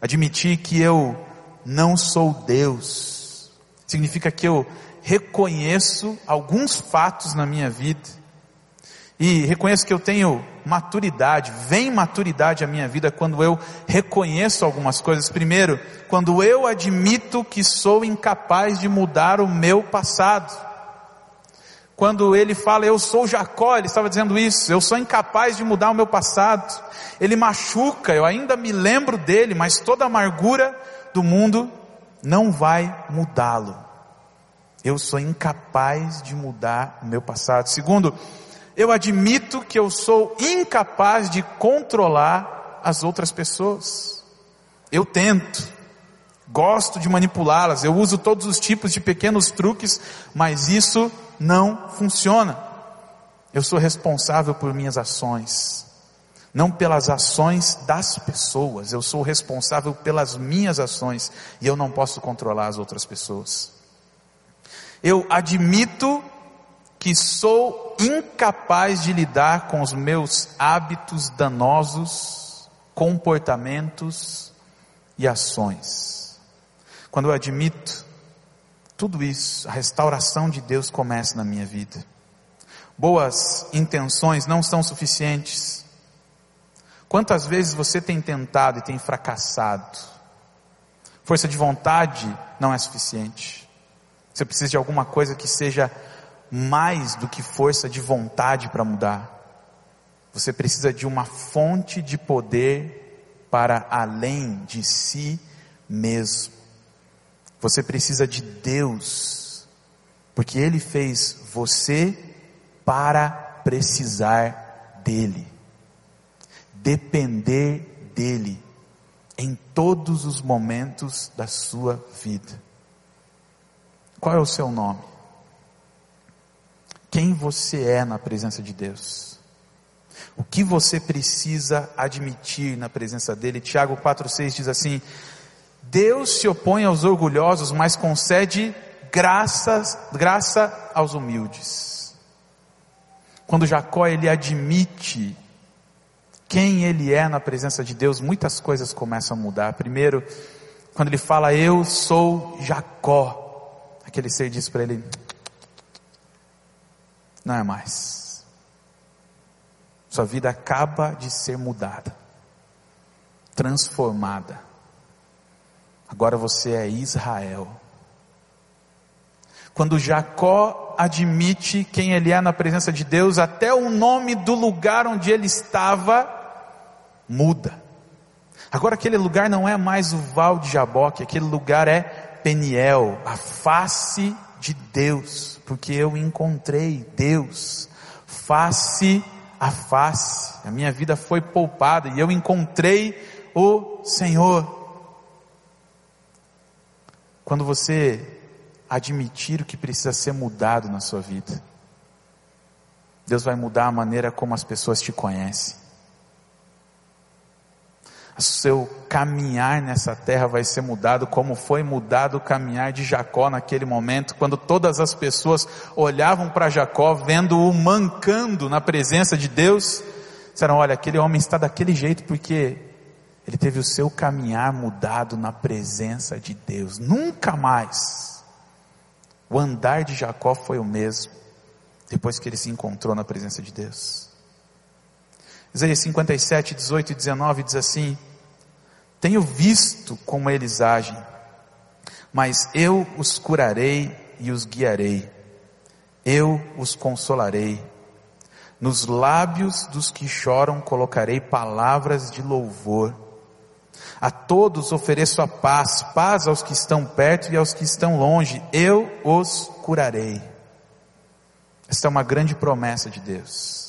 Speaker 1: Admitir que eu não sou Deus, significa que eu reconheço alguns fatos na minha vida e reconheço que eu tenho maturidade, vem maturidade à minha vida quando eu reconheço algumas coisas. Primeiro, quando eu admito que sou incapaz de mudar o meu passado. Quando ele fala, eu sou Jacó, ele estava dizendo isso, eu sou incapaz de mudar o meu passado. Ele machuca, eu ainda me lembro dele, mas toda a amargura do mundo não vai mudá-lo. Eu sou incapaz de mudar o meu passado. Segundo, eu admito que eu sou incapaz de controlar as outras pessoas. Eu tento, gosto de manipulá-las, eu uso todos os tipos de pequenos truques, mas isso não funciona. Eu sou responsável por minhas ações, não pelas ações das pessoas, eu sou responsável pelas minhas ações e eu não posso controlar as outras pessoas. Eu admito que sou incapaz de lidar com os meus hábitos danosos, comportamentos e ações. Quando eu admito tudo isso, a restauração de Deus começa na minha vida. Boas intenções não são suficientes. Quantas vezes você tem tentado e tem fracassado? Força de vontade não é suficiente. Você precisa de alguma coisa que seja mais do que força de vontade para mudar. Você precisa de uma fonte de poder para além de si mesmo. Você precisa de Deus, porque Ele fez você para precisar dEle, depender dEle em todos os momentos da sua vida. Qual é o seu nome? Quem você é na presença de Deus? O que você precisa admitir na presença dele? Tiago 4,6 diz assim: Deus se opõe aos orgulhosos, mas concede graças, graça aos humildes. Quando Jacó ele admite quem ele é na presença de Deus, muitas coisas começam a mudar. Primeiro, quando ele fala eu sou Jacó, aquele ser diz para ele: não é mais. Sua vida acaba de ser mudada, transformada. Agora você é Israel. Quando Jacó admite quem ele é na presença de Deus, até o nome do lugar onde ele estava muda. Agora aquele lugar não é mais o Val de Jaboque, aquele lugar é Peniel, a face de Deus, porque eu encontrei Deus face a face. A minha vida foi poupada e eu encontrei o Senhor. Quando você admitir o que precisa ser mudado na sua vida, Deus vai mudar a maneira como as pessoas te conhecem. O seu caminhar nessa terra vai ser mudado, como foi mudado o caminhar de Jacó naquele momento, quando todas as pessoas olhavam para Jacó, vendo-o mancando na presença de Deus, disseram: Olha, aquele homem está daquele jeito porque ele teve o seu caminhar mudado na presença de Deus. Nunca mais o andar de Jacó foi o mesmo depois que ele se encontrou na presença de Deus. Isaías 57, 18 e 19 diz assim: Tenho visto como eles agem, mas eu os curarei e os guiarei, eu os consolarei. Nos lábios dos que choram colocarei palavras de louvor a todos ofereço a paz, paz aos que estão perto e aos que estão longe, eu os curarei. Esta é uma grande promessa de Deus.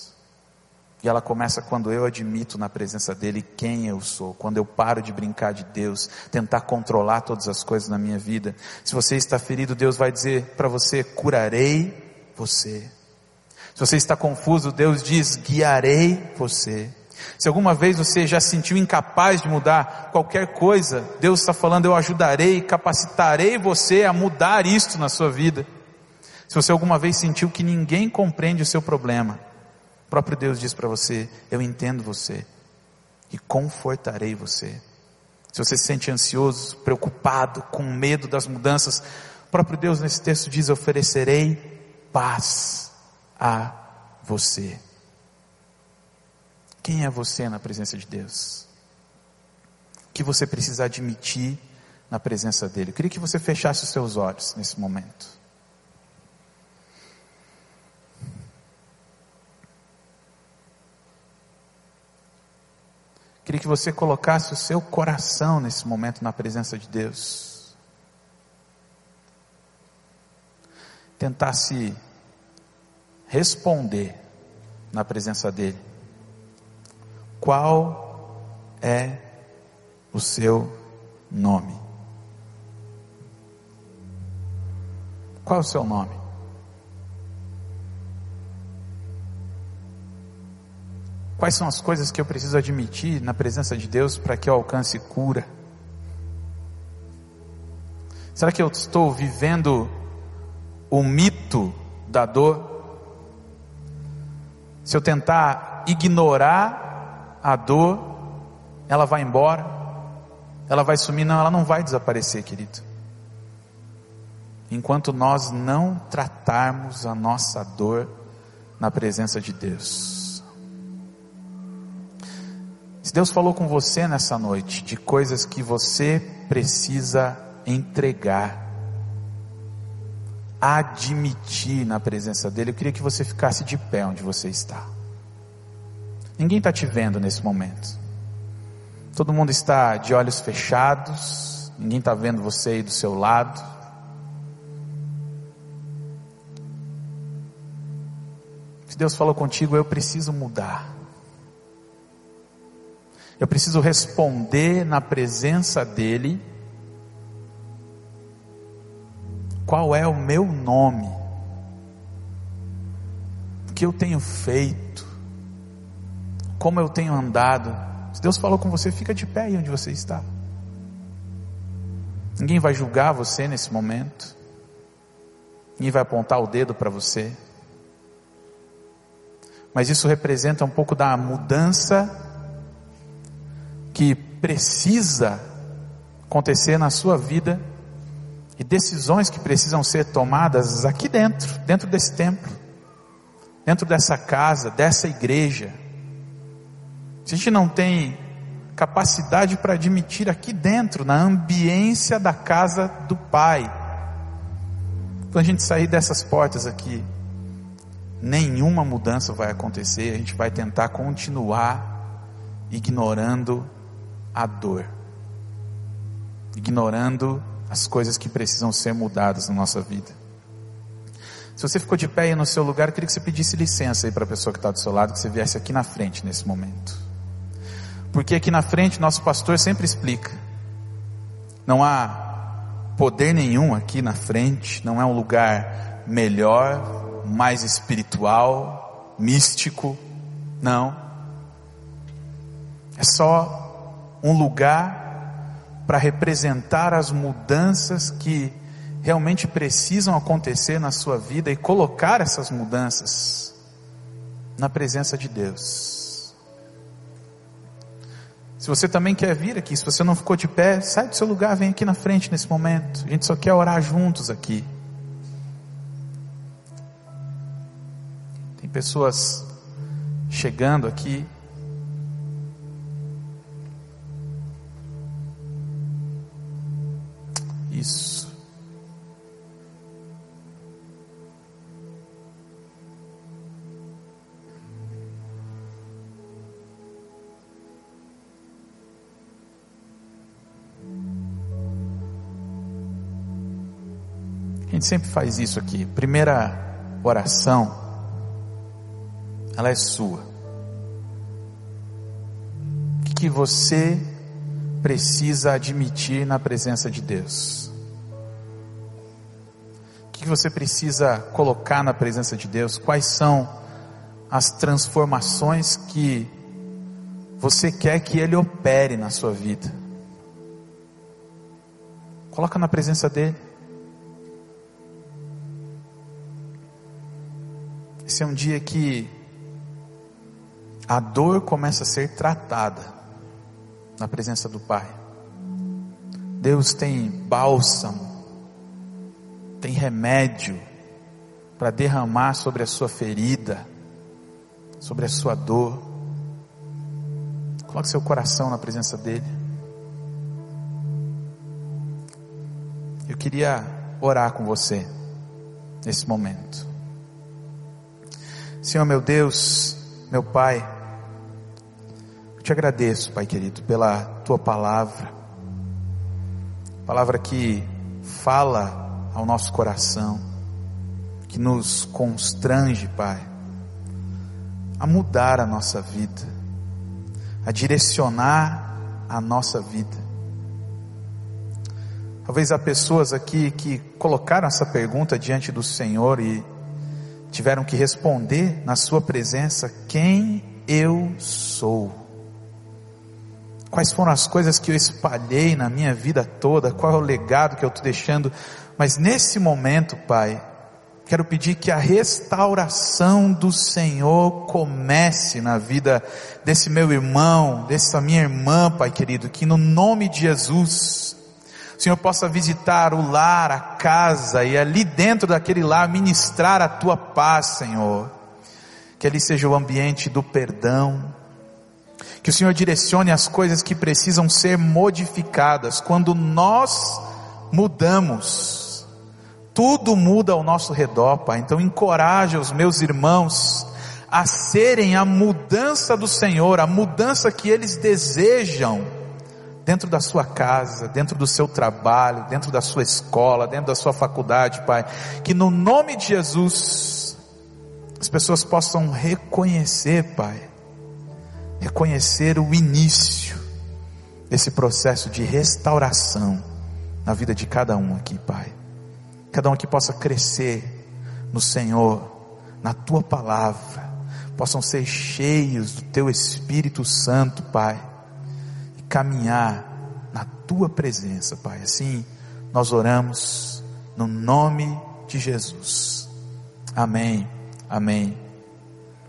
Speaker 1: E ela começa quando eu admito na presença dEle quem eu sou, quando eu paro de brincar de Deus, tentar controlar todas as coisas na minha vida. Se você está ferido, Deus vai dizer para você: curarei você. Se você está confuso, Deus diz: guiarei você. Se alguma vez você já se sentiu incapaz de mudar qualquer coisa, Deus está falando, eu ajudarei, capacitarei você a mudar isto na sua vida. Se você alguma vez sentiu que ninguém compreende o seu problema, o próprio Deus diz para você, eu entendo você e confortarei você. Se você se sente ansioso, preocupado, com medo das mudanças, o próprio Deus nesse texto diz, oferecerei paz a você. Quem é você na presença de Deus? O que você precisa admitir na presença dEle? Eu queria que você fechasse os seus olhos nesse momento. Queria que você colocasse o seu coração nesse momento na presença de Deus. Tentasse responder na presença dEle. Qual é o seu nome? Qual é o seu nome? Quais são as coisas que eu preciso admitir na presença de Deus para que eu alcance cura? Será que eu estou vivendo o mito da dor? Se eu tentar ignorar a dor, ela vai embora, ela vai sumir, não, ela não vai desaparecer, querido. enquanto nós não tratarmos a nossa dor na presença de Deus. Se Deus falou com você nessa noite de coisas que você precisa entregar, admitir na presença dEle, eu queria que você ficasse de pé onde você está. Ninguém está te vendo nesse momento. Todo mundo está de olhos fechados, ninguém está vendo você aí do seu lado. Se Deus falou contigo, eu preciso mudar. Eu preciso responder na presença dEle. Qual é o meu nome? O que eu tenho feito? Como eu tenho andado? Se Deus falou com você, fica de pé aí onde você está. Ninguém vai julgar você nesse momento. Ninguém vai apontar o dedo para você. Mas isso representa um pouco da mudança que precisa acontecer na sua vida e decisões que precisam ser tomadas aqui dentro, dentro desse templo, dentro dessa casa, dessa igreja. Se a gente não tem capacidade para admitir aqui dentro, na ambiência da casa do Pai, quando a gente sair dessas portas aqui, nenhuma mudança vai acontecer, a gente vai tentar continuar ignorando a dor, ignorando as coisas que precisam ser mudadas na nossa vida. Se você ficou de pé aí no seu lugar, eu queria que você pedisse licença aí para a pessoa que está do seu lado, que você viesse aqui na frente nesse momento. Porque aqui na frente, nosso pastor sempre explica. Não há poder nenhum aqui na frente, não é um lugar melhor, mais espiritual, místico, não. É só um lugar para representar as mudanças que realmente precisam acontecer na sua vida e colocar essas mudanças na presença de Deus. Se você também quer vir aqui, se você não ficou de pé, sai do seu lugar, vem aqui na frente nesse momento. A gente só quer orar juntos aqui. Tem pessoas chegando aqui. Gente sempre faz isso aqui. Primeira oração, ela é sua. O que, você precisa admitir na presença de Deus? que você precisa colocar na presença de Deus? Quais são as transformações que você quer que Ele opere na sua vida? Coloca na presença dEle. Esse é um dia que a dor começa a ser tratada na presença do Pai. Deus tem bálsamo tem remédio para derramar sobre a sua ferida, sobre a sua dor. Coloque seu coração na presença dele. Eu queria orar com você nesse momento. Senhor meu Deus, meu Pai, eu te agradeço, Pai querido, pela tua palavra, palavra que fala ao nosso coração, que nos constrange, Pai, a mudar a nossa vida, a direcionar a nossa vida. Talvez há pessoas aqui que colocaram essa pergunta diante do Senhor e tiveram que responder na Sua presença: quem eu sou? Quais foram as coisas que eu espalhei na minha vida toda? Qual é o legado que eu estou deixando mas nesse momento, Pai, quero pedir que a restauração do Senhor comece na vida desse meu irmão, dessa minha irmã, Pai querido, que no nome de Jesus, Senhor possa visitar o lar, a casa e ali dentro daquele lar ministrar a tua paz, Senhor. Que ali seja o ambiente do perdão. Que o Senhor direcione as coisas que precisam ser modificadas. Quando nós mudamos, tudo muda ao nosso redor, Pai. Então encoraja os meus irmãos a serem a mudança do Senhor, a mudança que eles desejam dentro da sua casa, dentro do seu trabalho, dentro da sua escola, dentro da sua faculdade, Pai. Que no nome de Jesus, as pessoas possam reconhecer, Pai, reconhecer o início desse processo de restauração na vida de cada um aqui, Pai. Cada um aqui possa crescer no Senhor, na tua palavra, possam ser cheios do teu Espírito Santo, Pai caminhar na tua presença, Pai. Assim nós oramos no nome de Jesus. Amém. Amém.